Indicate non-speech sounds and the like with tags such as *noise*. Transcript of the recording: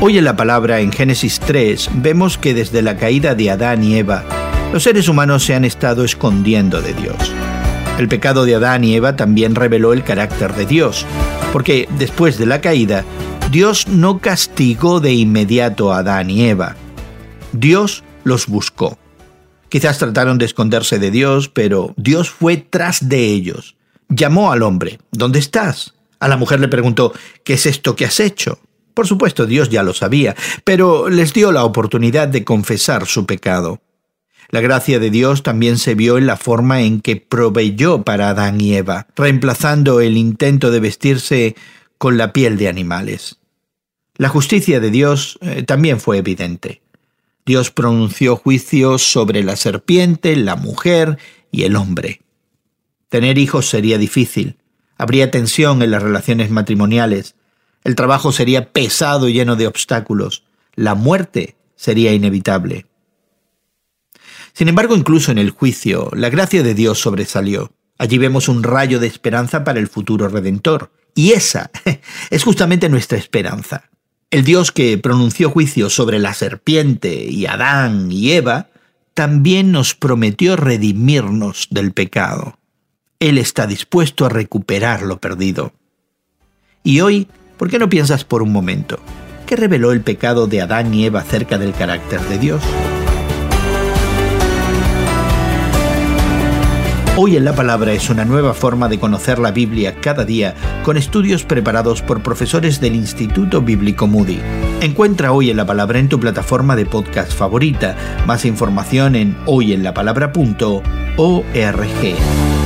Hoy en la palabra en Génesis 3 vemos que desde la caída de Adán y Eva, los seres humanos se han estado escondiendo de Dios. El pecado de Adán y Eva también reveló el carácter de Dios, porque después de la caída, Dios no castigó de inmediato a Adán y Eva. Dios los buscó. Quizás trataron de esconderse de Dios, pero Dios fue tras de ellos. Llamó al hombre, ¿dónde estás? A la mujer le preguntó, ¿qué es esto que has hecho? Por supuesto, Dios ya lo sabía, pero les dio la oportunidad de confesar su pecado. La gracia de Dios también se vio en la forma en que proveyó para Adán y Eva, reemplazando el intento de vestirse con la piel de animales. La justicia de Dios eh, también fue evidente. Dios pronunció juicios sobre la serpiente, la mujer y el hombre. Tener hijos sería difícil, habría tensión en las relaciones matrimoniales, el trabajo sería pesado y lleno de obstáculos. La muerte sería inevitable. Sin embargo, incluso en el juicio, la gracia de Dios sobresalió. Allí vemos un rayo de esperanza para el futuro redentor. Y esa *laughs* es justamente nuestra esperanza. El Dios que pronunció juicio sobre la serpiente y Adán y Eva, también nos prometió redimirnos del pecado. Él está dispuesto a recuperar lo perdido. Y hoy ¿Por qué no piensas por un momento? ¿Qué reveló el pecado de Adán y Eva acerca del carácter de Dios? Hoy en la Palabra es una nueva forma de conocer la Biblia cada día con estudios preparados por profesores del Instituto Bíblico Moody. Encuentra Hoy en la Palabra en tu plataforma de podcast favorita. Más información en hoyenlapalabra.org.